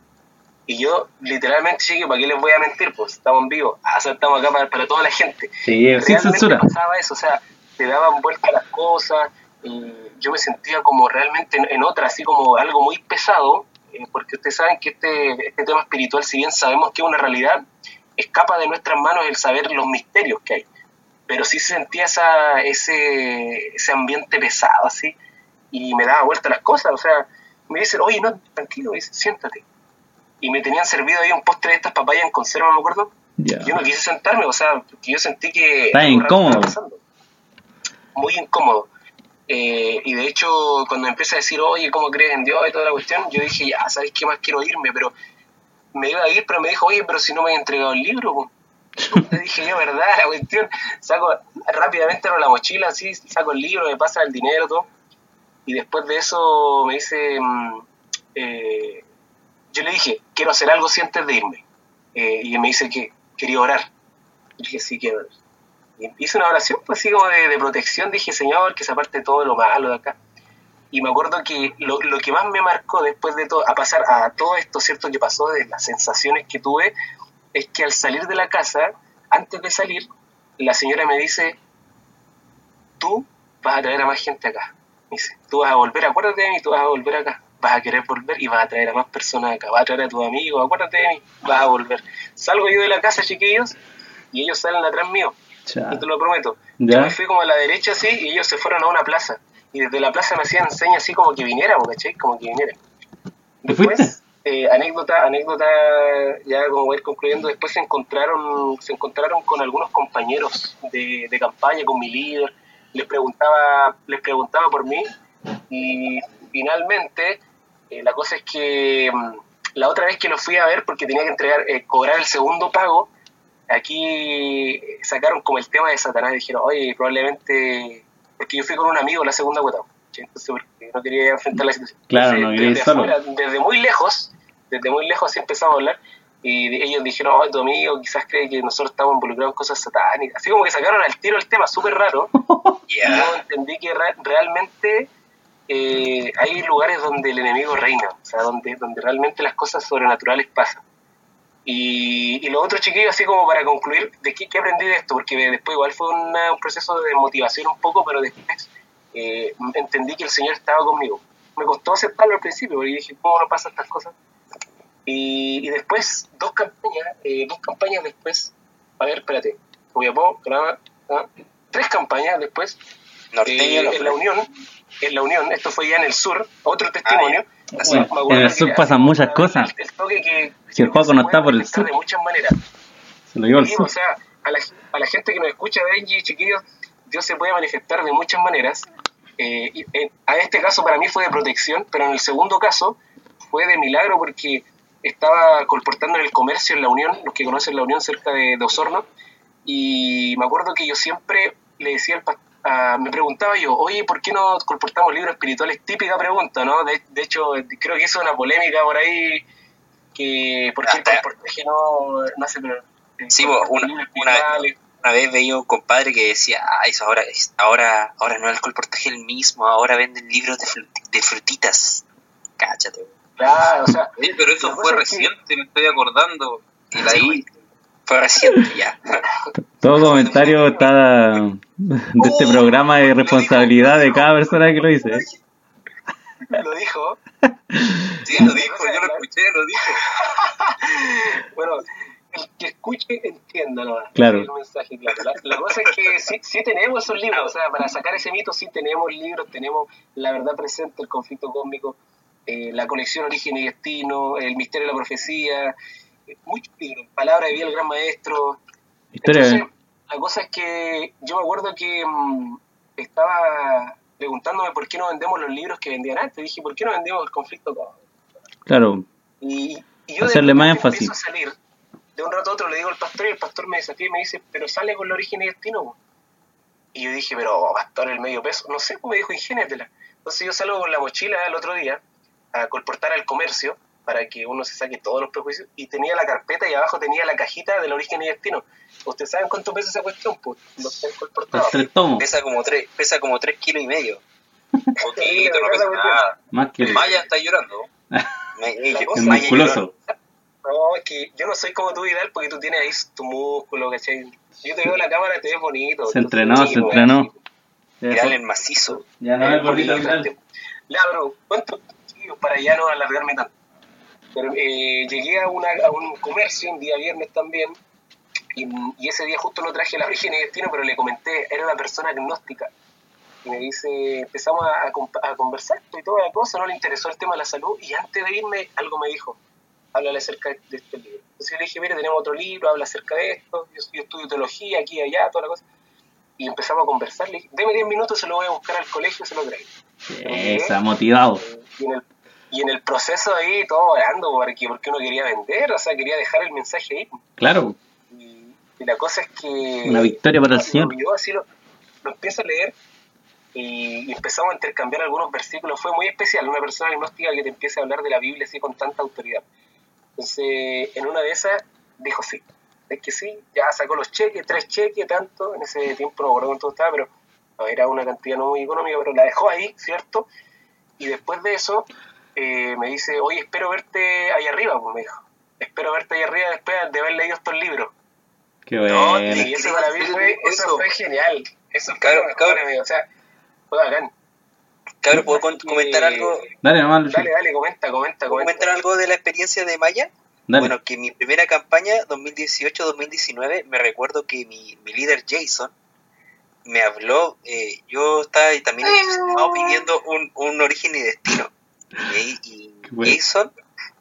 Y yo, literalmente, llegué, ¿para qué les voy a mentir? Pues estamos en vivo, ah, estamos acá para, para toda la gente Sí, sin realmente censura. pasaba eso, o sea, te daban vuelta las cosas y yo me sentía como realmente en, en otra, así como algo muy pesado, eh, porque ustedes saben que este, este tema espiritual, si bien sabemos que es una realidad, escapa de nuestras manos el saber los misterios que hay, pero sí se sentía esa, ese, ese ambiente pesado así y me daba vuelta las cosas, o sea, me dicen, oye, no, tranquilo, me dicen, siéntate. Y me tenían servido ahí un postre de estas papayas en conserva, me acuerdo, yo no quise sentarme, o sea, porque yo sentí que... Raro incómodo. Muy incómodo. Eh, y de hecho, cuando empieza a decir, oye, ¿cómo crees en Dios y toda la cuestión? Yo dije, ya, ¿sabes qué más quiero irme? Pero me iba a ir, pero me dijo, oye, pero si no me han entregado el libro. Le dije yo, ¿verdad? La cuestión, saco rápidamente la mochila, así, saco el libro, me pasa el dinero, todo. Y después de eso me dice, mm, eh, yo le dije, quiero hacer algo si antes de irme. Eh, y me dice que quería orar. Y dije, sí, quiero orar. Y hice una oración, pues así como de, de protección, dije, Señor, que se aparte todo lo malo de acá. Y me acuerdo que lo, lo que más me marcó después de todo, a pasar a todo esto, ¿cierto? Que pasó de las sensaciones que tuve, es que al salir de la casa, antes de salir, la señora me dice, tú vas a traer a más gente acá. Me dice, tú vas a volver, acuérdate de mí, tú vas a volver acá. Vas a querer volver y vas a traer a más personas acá. Vas a traer a tus amigos, acuérdate de mí, vas a volver. Salgo yo de la casa, chiquillos, y ellos salen atrás mío. Cha. Y te lo prometo. Ya. Yo me fui como a la derecha así y ellos se fueron a una plaza. Y desde la plaza me hacían señas así como que viniera, ¿cachai? Como que viniera. ¿Te fuiste? eh, anécdota, anécdota, ya como voy a ir concluyendo, después se encontraron, se encontraron con algunos compañeros de, de campaña, con mi líder, les preguntaba, les preguntaba por mí y finalmente eh, la cosa es que mm, la otra vez que lo fui a ver porque tenía que entregar, eh, cobrar el segundo pago, aquí sacaron como el tema de Satanás, dijeron, oye, probablemente, porque yo fui con un amigo la segunda cuota, entonces porque no quería enfrentar la situación. Claro, Entonces, no quería desde, solo. afuera, desde muy lejos, desde muy lejos empezamos a hablar, y ellos dijeron, oh, tu amigo quizás cree que nosotros estamos involucrados en cosas satánicas, así como que sacaron al tiro el tema, súper raro, y Ya. yo entendí que re- realmente eh, hay lugares donde el enemigo reina, o sea, donde, donde realmente las cosas sobrenaturales pasan. Y, y lo otro, chiquillo, así como para concluir, ¿de qué, qué aprendí de esto? Porque después igual fue una- un proceso de motivación un poco, pero después eh, entendí que el Señor estaba conmigo. Me costó aceptarlo al principio, porque dije, ¿cómo no pasan estas cosas? Y, y después, dos campañas, eh, dos campañas después, a ver, espérate, Copiapó, graba, ah, tres campañas después, Norteño, eh, en la Unión, en la Unión, esto fue ya en el sur, otro testimonio. Así. Me acuerdo En el sur pasan muchas cosas. El, el toque que, Si el se no está por el sur. De muchas maneras. Se lo llevo al Sí, sur. o sea, a la, a la gente que nos escucha, Benji, chiquillos, Dios se puede manifestar de muchas maneras. Eh, y, eh, a este caso para mí fue de protección, pero en el segundo caso fue de milagro porque estaba colportando en el comercio en la Unión, los que conocen la Unión cerca de, de Osorno, y me acuerdo que yo siempre le decía al pastor, me preguntaba yo, oye, ¿por qué no colportamos libros espirituales? Típica pregunta, ¿no? De, de hecho, creo que eso es una polémica por ahí, que ¿por qué no, no eh, Sí, colporta una- vez veía un compadre que decía, ah, eso ahora, ahora, ahora no es el colportaje el mismo, ahora venden libros de, frut- de frutitas. Cáchate. Claro, o sea, Oye, pero eso fue que- reciente, me estoy acordando. Y la Sí, Fue reciente ya. Todo comentario está de este programa de responsabilidad de cada persona que lo dice. lo dijo. Sí, lo dijo, yo lo escuché, lo dijo. Bueno, el que escuche, entienda. Claro. El mensaje, claro. La, la cosa es que sí, sí tenemos esos libros, o sea, para sacar ese mito sí tenemos libros, tenemos La Verdad Presente, El Conflicto Cósmico, eh, La Colección Origen y Destino, El Misterio de la Profecía, eh, muchos libros, Palabra de Vida, El Gran Maestro, Historia. Entonces, la cosa es que yo me acuerdo que mm, estaba preguntándome por qué no vendemos los libros que vendían antes. Dije, ¿por qué no vendemos el conflicto cósmico? Claro, Y, y yo Hacerle de más empiezo a salir. De un rato a otro le digo al pastor y el pastor me desafía y me dice, pero sale con el origen y destino. po". Y yo dije, pero pastor, el medio peso. No sé, pues me dijo, ingéniatela. Entonces yo salgo con la mochila el otro día a colportar al comercio para que uno se saque todos los prejuicios y tenía la carpeta y abajo tenía la cajita del origen y destino. ¿Ustedes saben cuánto pesa esa cuestión? Pues no tres tomos. Pesa como tres, pesa como tres kilos y medio. Poquito, no pasa nada. Más que el, Maya está llorando. Me- Maya musculoso. No, es que yo no soy como tú, Vidal, porque tú tienes ahí tu músculo, ¿cachai? Yo te veo en la cámara, te ves bonito. Se entrenó, se Sí, entrenó. tirarle el macizo. Ya no es gordito viral. Ya, bro, ¿cuántos chiquillos para ya no alargarme tanto? Pero, eh, llegué a, una, a un comercio un día viernes también y, y ese día justo no traje la origen y destino, pero le comenté, era una persona agnóstica. Y me dice, empezamos a, a comp- a conversar y toda la cosa, no le interesó el tema de la salud y antes de irme algo me dijo, háblale acerca de este libro. Entonces yo le dije, mire, tenemos otro libro, habla acerca de esto, yo, yo estudio teología aquí y allá, toda la cosa. y empezamos a conversar. Le dije, deme 10 minutos, se lo voy a buscar al colegio, se lo traigo. Esa, motivado. Y en el, y en el proceso ahí, todo orando, porque, porque uno quería vender, o sea, quería dejar el mensaje ahí. Claro, Y, y la cosa es que... una victoria para el Señor. Yo así lo, lo empiezo a leer y, y empezamos a intercambiar algunos versículos. Fue muy especial, una persona agnóstica que te empieza a hablar de la Biblia así con tanta autoridad. Entonces, en una de esas, dijo sí. Es que sí, ya sacó los cheques, tres cheques, tanto. En ese tiempo no me acuerdo cuánto estaba, pero no, era una cantidad no muy económica, pero la dejó ahí, ¿cierto? Y después de eso, eh, me dice, oye, espero verte ahí arriba, pues me dijo. Espero verte ahí arriba después de haber leído estos libros. Qué No, bueno. Y eso para mí fue, eso Eso. fue genial. Eso fue mejor, claro. amigo. O sea, fue bacán. Cabrón, ¿puedo comentar algo? Dale. Dale, dale, comenta, comenta, ¿Puedo comenta. comentar algo de la experiencia de Maya? Dale. Bueno, que mi primera campaña, 2018-2019, me recuerdo que mi, mi líder Jason me habló, eh, yo estaba también entusiasmado pidiendo un, un origen y destino. Y, y bueno. Jason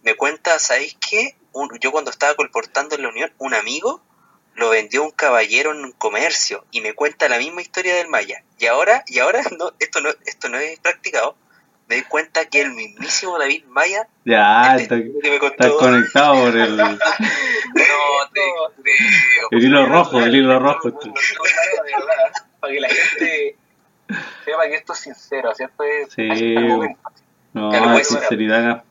me cuenta, ¿sabéis qué? Un- yo cuando estaba colportando en la Unión, un amigo lo vendió un caballero en un comercio y me cuenta la misma historia del Maya. Y ahora, y ahora no, esto no, esto no es practicado. Me doy cuenta que el mismísimo David Maya Ya, está, destino que me está contó conectado por el, No te creo. el hilo rojo, el hilo rojo. Para que la gente sepa que esto es sincero, ¿cierto? Es Sí. momento, No, sinceridad acá.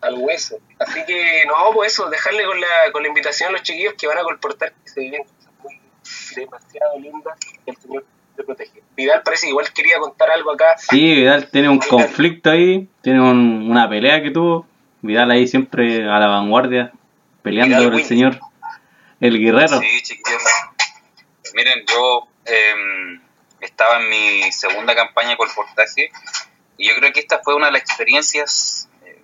al hueso. Así que, no, pues eso, dejarle con la, con la invitación a los chiquillos que van a colportar que se viven cosas muy demasiado lindas que el Señor te protege. Vidal parece que igual quería contar algo acá. Sí, Vidal tiene un conflicto ahí, tiene un- una pelea que tuvo. Vidal ahí siempre a la vanguardia, peleando Vidal por el win. Señor. El guerrero. Sí, chiquillos. Miren, yo eh, estaba en mi segunda campaña de colportaje y yo creo que esta fue una de las experiencias eh,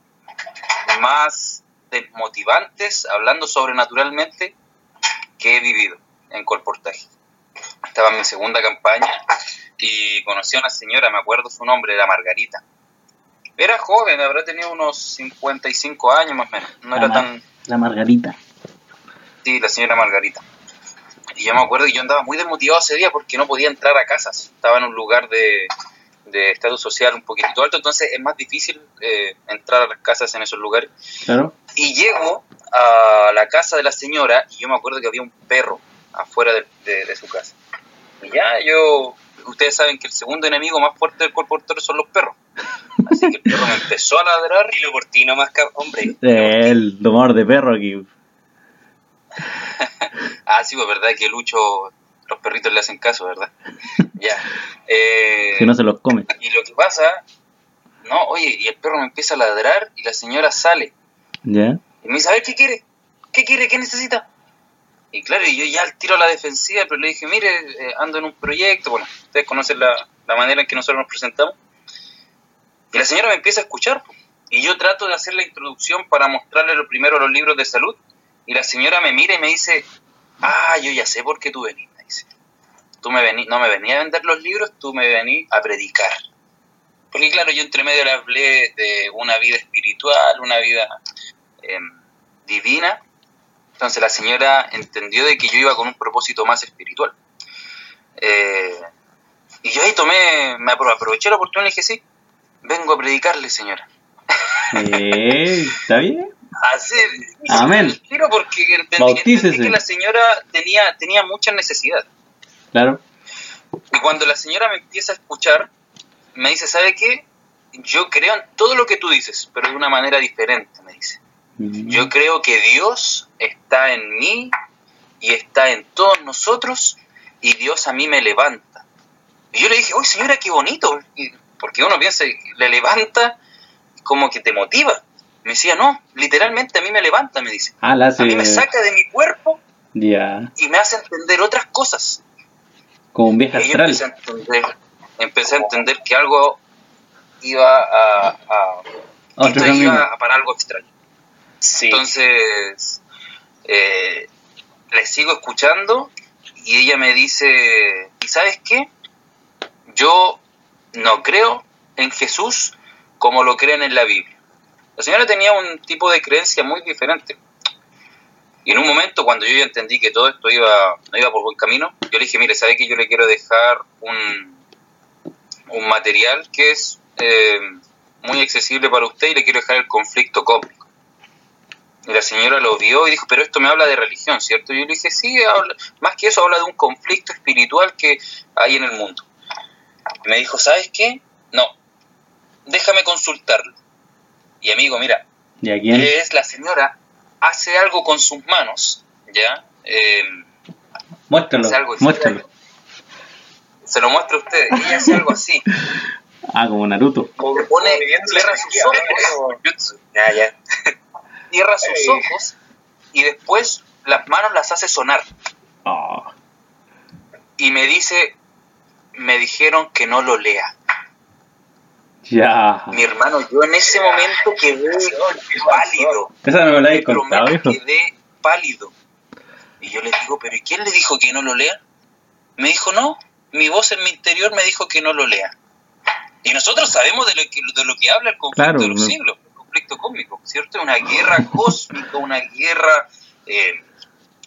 más desmotivantes, hablando sobrenaturalmente, que he vivido en colportaje. Estaba en mi segunda campaña y conocí a una señora, me acuerdo su nombre, era Margarita. Era joven, habrá tenido unos 55 años más o menos, no era Ah, tan... La Margarita. Sí, la señora Margarita. Y yo me acuerdo que yo andaba muy desmotivado ese día porque no podía entrar a casas. Estaba en un lugar de, de estatus social un poquitito alto, entonces es más difícil eh, entrar a las casas en esos lugares. Claro. Y llego a la casa de la señora y yo me acuerdo que había un perro afuera de, de- de su casa. Y ya yo, ustedes saben que el segundo enemigo más fuerte del colportor son los perros. Así que el perro me empezó a ladrar por ti nomás, cab- hombre. El domor de perro aquí. Ah, sí, pues verdad que Lucho, los perritos le hacen caso, ¿verdad? ya. Eh, Si no se los come. Y lo que pasa, no, oye, y el perro me empieza a ladrar y la señora sale. ¿Ya? Y me dice, a ver, ¿qué quiere? ¿Qué quiere? ¿Qué necesita? Y claro, y yo ya al tiro a la defensiva, pero le dije, mire, eh, ando en un proyecto, bueno, ustedes conocen la, la manera en que nosotros nos presentamos. Y la señora me empieza a escuchar, y yo trato de hacer la introducción para mostrarle lo primero los libros de salud, y la señora me mira y me dice, ah, yo ya sé por qué tú venís. Tú me vení, no me venías a vender los libros, tú me venís a predicar. Porque claro, yo entre medio le hablé de una vida espiritual, una vida em, divina. Entonces la señora entendió de que yo iba con un propósito más espiritual. Eh, y yo ahí tomé, me apro- aproveché la oportunidad y dije, sí, vengo a predicarle, señora. Eh, ¿Está bien? Así, Amén. Quiero porque entendí que la señora tenía, tenía mucha necesidad. Claro. Y cuando la señora me empieza a escuchar, me dice, ¿sabe qué? Yo creo en todo lo que tú dices, pero de una manera diferente, me dice. Yo creo que Dios está en mí y está en todos nosotros y Dios a mí me levanta. Y yo le dije, oye señora, qué bonito, porque uno piensa, le levanta como que te motiva. Me decía, no, literalmente a mí me levanta, me dice. Ah, la A mí me saca de mi cuerpo y me hace entender otras cosas. Como un viaje Y yo astral. empecé a entender, empecé a entender que algo iba a, a- Otro esto para algo extraño. Sí. Entonces, eh, le sigo escuchando y ella me dice, ¿y sabes qué? Yo no creo en Jesús como lo creen en la Biblia. La señora tenía un tipo de creencia muy diferente. Y en un momento, cuando yo ya entendí que todo esto iba, no iba por buen camino, yo le dije, mire, ¿sabe que yo le quiero dejar un, un material que es eh, muy accesible para usted y le quiero dejar el conflicto cósmico? Y la señora lo vio y dijo, pero esto me habla de religión, ¿cierto? Y yo le dije, sí, habla, más que eso habla de un conflicto espiritual que hay en el mundo. Y me dijo, ¿sabes qué? No, déjame consultarlo. Y amigo, mira, ¿Y a quién? es la señora, hace algo con sus manos, ¿ya? Eh, Muéstralo, hace algo muéstralo. se lo muestro a ustedes, ella hace algo así, Ah, como Naruto. pone, cierra sus ojos, Ya, ya. cierra sus ojos y después las manos las hace sonar. Oh, Y me dice, me dijeron que no lo lea. Ya. Mi hermano, yo en ese momento quedé pálido. Esa no me la Te contado, hijo. quedé pálido. Y yo le digo, ¿pero ¿y quién le dijo que no lo lea? Me dijo, no, mi voz en mi interior me dijo que no lo lea. Y nosotros sabemos de lo que, de lo que habla el conflicto Claro, de los no. siglos, el conflicto cósmico, ¿cierto? Una guerra cósmica, una guerra eh,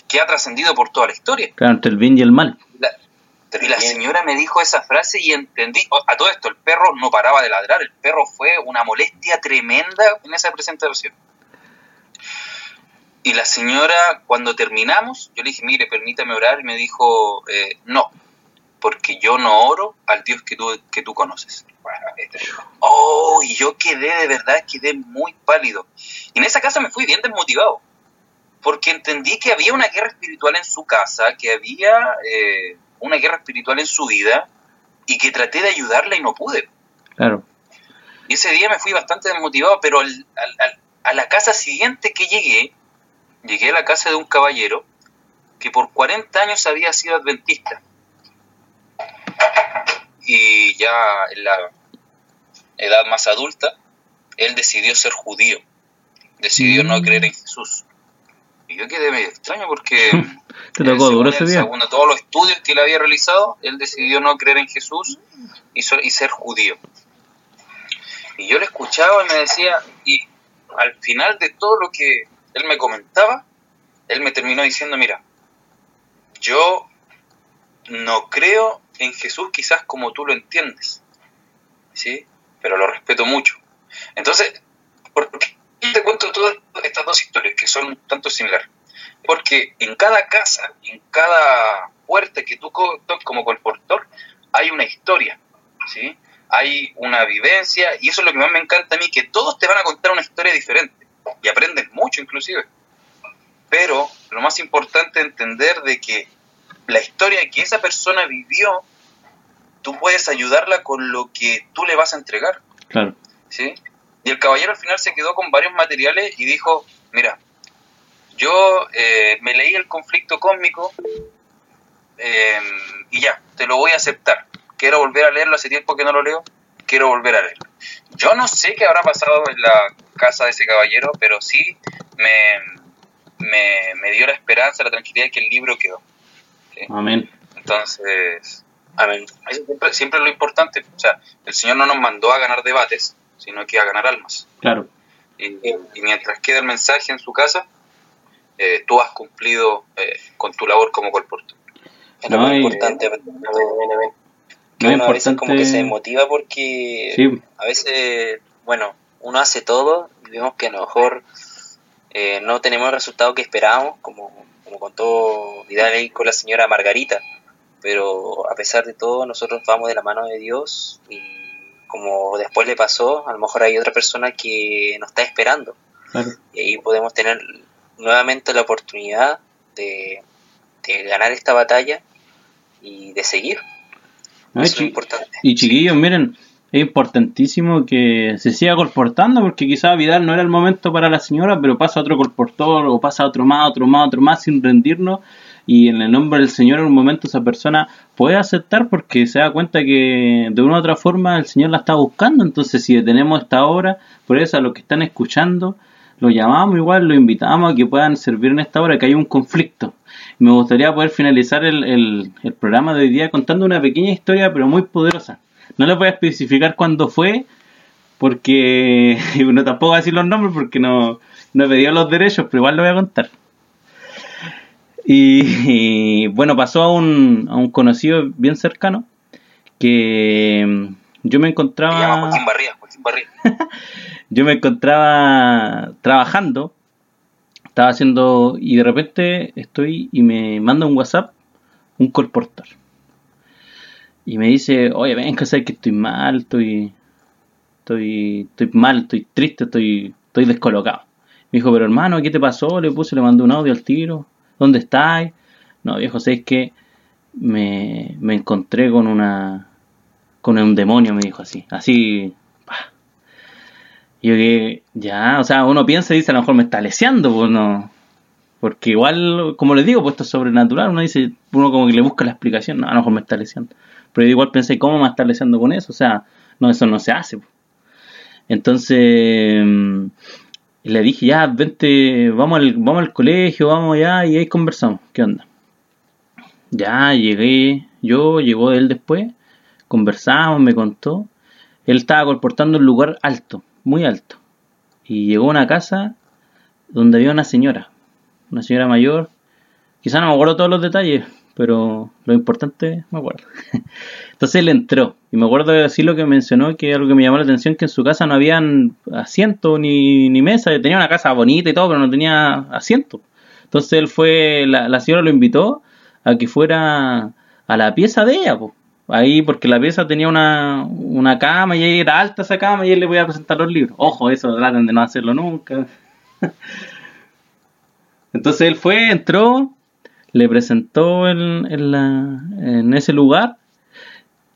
que ha trascendido por toda la historia. Claro, entre el bien y el mal. Y la señora me dijo esa frase y entendí. A todo esto, el perro no paraba de ladrar. El perro fue una molestia tremenda en esa presentación. Y la señora, cuando terminamos, yo le dije, mire, permítame orar. Y me dijo, eh, no, porque yo no oro al Dios que tú, que tú conoces. Oh, y yo quedé, de verdad, quedé muy pálido. Y en esa casa me fui bien desmotivado. Porque entendí que había una guerra espiritual en su casa, que había eh, una guerra espiritual en su vida, y que traté de ayudarla y no pude. Claro. Y ese día me fui bastante desmotivado, pero al- al- al- a la casa siguiente que llegué, llegué a la casa de un caballero que por 40 años había sido adventista. Y ya en la edad más adulta, él decidió ser judío, decidió no creer en Jesús. Y yo quedé medio extraño porque Te tocó según duro ese día. según todos los estudios que él había realizado, él decidió no creer en Jesús y, so- y ser judío. Y yo le escuchaba y me decía, y al final de todo lo que él me comentaba, él me terminó diciendo, mira, yo no creo en Jesús quizás como tú lo entiendes, ¿sí? Pero lo respeto mucho. Entonces, ¿por qué te cuento todas estas dos historias que son tanto similares? Porque en cada casa, en cada puerta que tú tocas como colportor, hay una historia, ¿sí? Hay una vivencia, y eso es lo que más me encanta a mí, que todos te van a contar una historia diferente, y aprendes mucho inclusive. Pero lo más importante es entender de que la historia que esa persona vivió, tú puedes ayudarla con lo que tú le vas a entregar. Claro. ¿sí? Y el caballero al final se quedó con varios materiales y dijo, mira, yo eh, me leí el conflicto cósmico eh, y ya, te lo voy a aceptar. Quiero volver a leerlo, hace tiempo que no lo leo, quiero volver a leerlo. Yo no sé qué habrá pasado en la casa de ese caballero, pero sí me, me, me dio la esperanza, la tranquilidad de que el libro quedó. Amén. Entonces, amén. Eso siempre, siempre es lo importante. O sea, el Señor no nos mandó a ganar debates, sino que a ganar almas. Claro. Y, y mientras queda el mensaje en su casa, eh, tú has cumplido eh, con tu labor como colportor. Es lo No, más importante. Amén. Que Lo uno a veces como que se importante- desmotiva porque Sí, a veces, bueno, uno hace todo y vemos que a lo mejor eh, no tenemos el resultado que esperábamos, como, como contó Vidal ahí con la señora Margarita, pero a pesar de todo nosotros vamos de la mano de Dios y como después le pasó, a lo mejor hay otra persona que nos está esperando claro. y ahí podemos tener nuevamente la oportunidad de, de ganar esta batalla y de seguir. No, Eso es importante. Y chiquillos, miren, es importantísimo que se siga colportando porque quizás Vidal no era el momento para la señora, pero pasa otro colportor o pasa otro más, otro más, otro más sin rendirnos y en el nombre del Señor en un momento esa persona puede aceptar porque se da cuenta que de una u otra forma el Señor la está buscando, entonces si detenemos esta hora, por eso a los que están escuchando, lo llamamos igual, lo invitamos a que puedan servir en esta hora, que hay un conflicto. Me gustaría poder finalizar el programa de hoy día contando una pequeña historia, pero muy poderosa. No les voy a especificar cuándo fue, porque no tampoco voy a decir los nombres porque no, no he pedido los derechos, pero igual lo voy a contar. Y, bueno, pasó a un, a un conocido bien cercano que mm, yo me Se llama encontraba Joaquín Barría, Joaquín Barría. yo me encontraba trabajando, estaba haciendo y de repente estoy y me manda un WhatsApp un colportor y me dice, oye, ven, que sabes que estoy mal, estoy, estoy, estoy mal, estoy triste, estoy, estoy descolocado. Me dijo, pero hermano, ¿qué te pasó? Le puse, le mandé un audio al tiro, ¿dónde estás? No, viejo, sabes que me, me encontré con una, con un demonio, me dijo así, así, yo que, ya, o sea, uno piensa y dice, a lo mejor me está leseando, pues no. Porque igual, como les digo, pues esto es sobrenatural, uno dice, uno como que le busca la explicación, no, a lo mejor me está leseando. Pero yo igual pensé, ¿cómo me estar leseando con eso? O sea, no, eso no se hace. pues. Entonces, mm, le dije, ya, vente, vamos al, vamos al colegio, vamos allá, y ahí conversamos, ¿qué onda? Ya llegué, yo, llegó él después, conversamos, me contó. Él estaba colportando en un lugar alto, muy alto. Y llegó a una casa donde había una señora, una señora mayor. Quizá no me acuerdo todos los detalles, pero lo importante me acuerdo. Entonces él entró y me acuerdo de decir lo que mencionó, que algo que me llamó la atención, que en su casa no habían asiento ni, ni mesa, tenía una casa bonita y todo, pero no tenía asiento. Entonces él fue, la, la señora lo invitó a que fuera a la pieza de ella, po. ahí porque la pieza tenía una, una cama y era alta esa cama y él le podía presentar los libros. Ojo, eso traten de no hacerlo nunca. Entonces él fue, entró, le presentó en, en, la, en ese lugar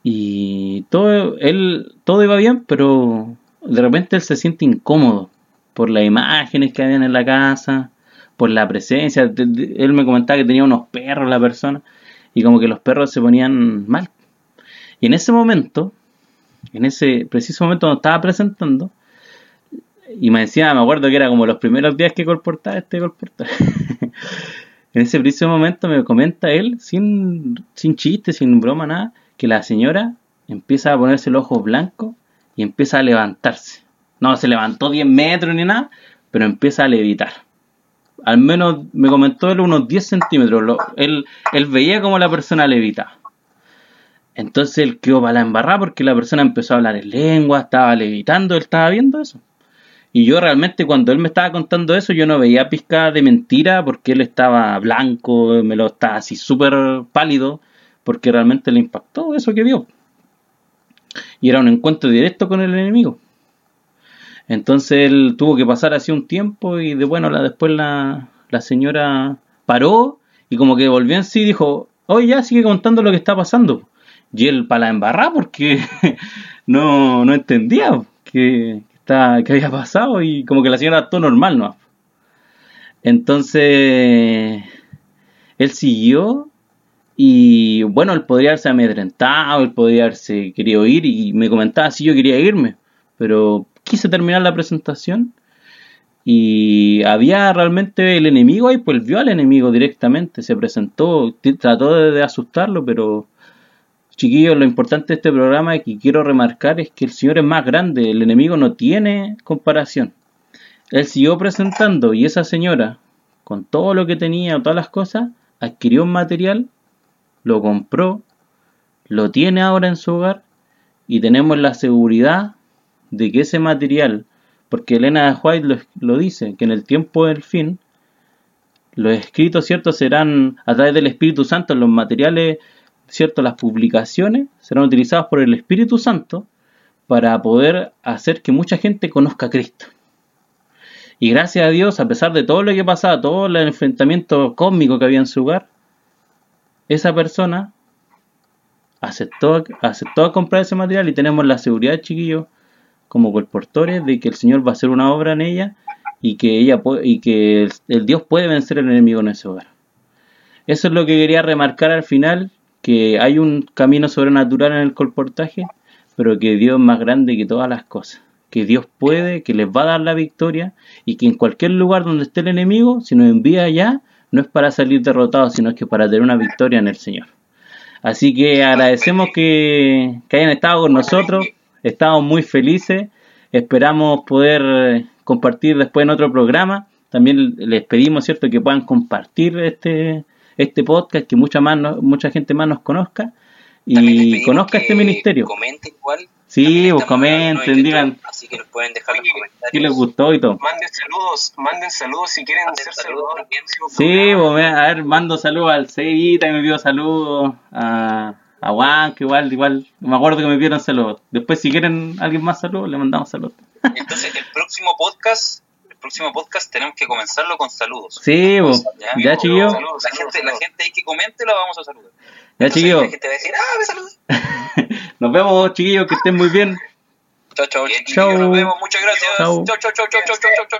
y todo, él, todo iba bien, pero de repente él se siente incómodo por las imágenes que habían en la casa, por la presencia. Él me comentaba que tenía unos perros la persona y como que los perros se ponían mal. Y en ese momento, en ese preciso momento donde estaba presentando, y me decía, me acuerdo que era como los primeros días que colportaba este colportar. en ese preciso momento me comenta él, sin, sin chiste, sin broma, nada, que la señora empieza a ponerse los ojos blancos y empieza a levantarse. No se levantó 10 metros ni nada, pero empieza a levitar. Al menos me comentó él unos 10 centímetros. Lo- él, él veía como la persona levitaba. Entonces él quedó para la embarrada porque la persona empezó a hablar en lengua, estaba levitando, él estaba viendo eso. Y yo realmente cuando él me estaba contando eso, yo no veía pizca de mentira porque él estaba blanco, me lo estaba así súper pálido, porque realmente le impactó eso que vio. Y era un encuentro directo con el enemigo. Entonces él tuvo que pasar así un tiempo y de bueno, la, después la, la señora paró y como que volvió en sí y dijo, oye ya sigue contando lo que está pasando. Y él para la porque no, no entendía que, está, que había pasado y como que la señora actuó normal, ¿no? Entonces él siguió y bueno, él podría haberse amedrentado, él podría haberse querido ir y me comentaba si yo quería irme, pero quise terminar la presentación y había realmente el enemigo ahí, pues vio al enemigo directamente, se presentó, trató de, asustarlo, pero chiquillos, lo importante de este programa que quiero remarcar es que el Señor es más grande, el enemigo no tiene comparación. Él siguió presentando y esa señora, con todo lo que tenía, todas las cosas, adquirió un material, lo compró, lo tiene ahora en su hogar y tenemos la seguridad de que ese material, porque Elena de White lo, dice, que en el tiempo del fin, los escritos, ¿cierto?, serán a través del Espíritu Santo, los materiales, ¿cierto?, las publicaciones serán utilizadas por el Espíritu Santo para poder hacer que mucha gente conozca a Cristo. Y gracias a Dios, a pesar de todo lo que pasaba, todo el enfrentamiento cósmico que había en su hogar, esa persona aceptó, aceptó comprar ese material y tenemos la seguridad, chiquillos, como colportores, de que el Señor va a hacer una obra en ella y que ella y que el, el Dios puede vencer al enemigo en ese hogar. Eso es lo que quería remarcar al final, que hay un camino sobrenatural en el colportaje, pero que Dios es más grande que todas las cosas. Que Dios puede, que les va a dar la victoria y que en cualquier lugar donde esté el enemigo, si nos envía allá, no es para salir derrotados, sino que para tener una victoria en el Señor. Así que agradecemos que, que hayan estado con nosotros, estamos muy felices, esperamos poder eh, compartir después en otro programa. También les pedimos, ¿cierto?, que puedan compartir este, este podcast, que mucha más mucha gente más nos conozca y conozca este ministerio. Comenten igual. Sí, pues comenten, digan Así que nos pueden dejar los comentarios. qué les gustó y todo. Manden saludos, manden saludos si quieren Manden ser saludos también. Sí, pues a ver, mando saludos al Cevita que me pidió saludos, a, a Juan, que igual, igual, me acuerdo que me pidieron saludos. Después, si quieren alguien más saludos, le mandamos saludos. Entonces, el próximo podcast, el próximo podcast tenemos que comenzarlo con saludos. Sí, pues, Ya, ya saludos, La saludos, gente, la saludos. gente ahí que comente la vamos a saludar. Ya chiquillos, va a decir, ah, me nos vemos chiquillos, que estén muy bien. Chao, chao. Nos vemos. Muchas gracias. Chao, chao, chao, chao, chao, chao, chao.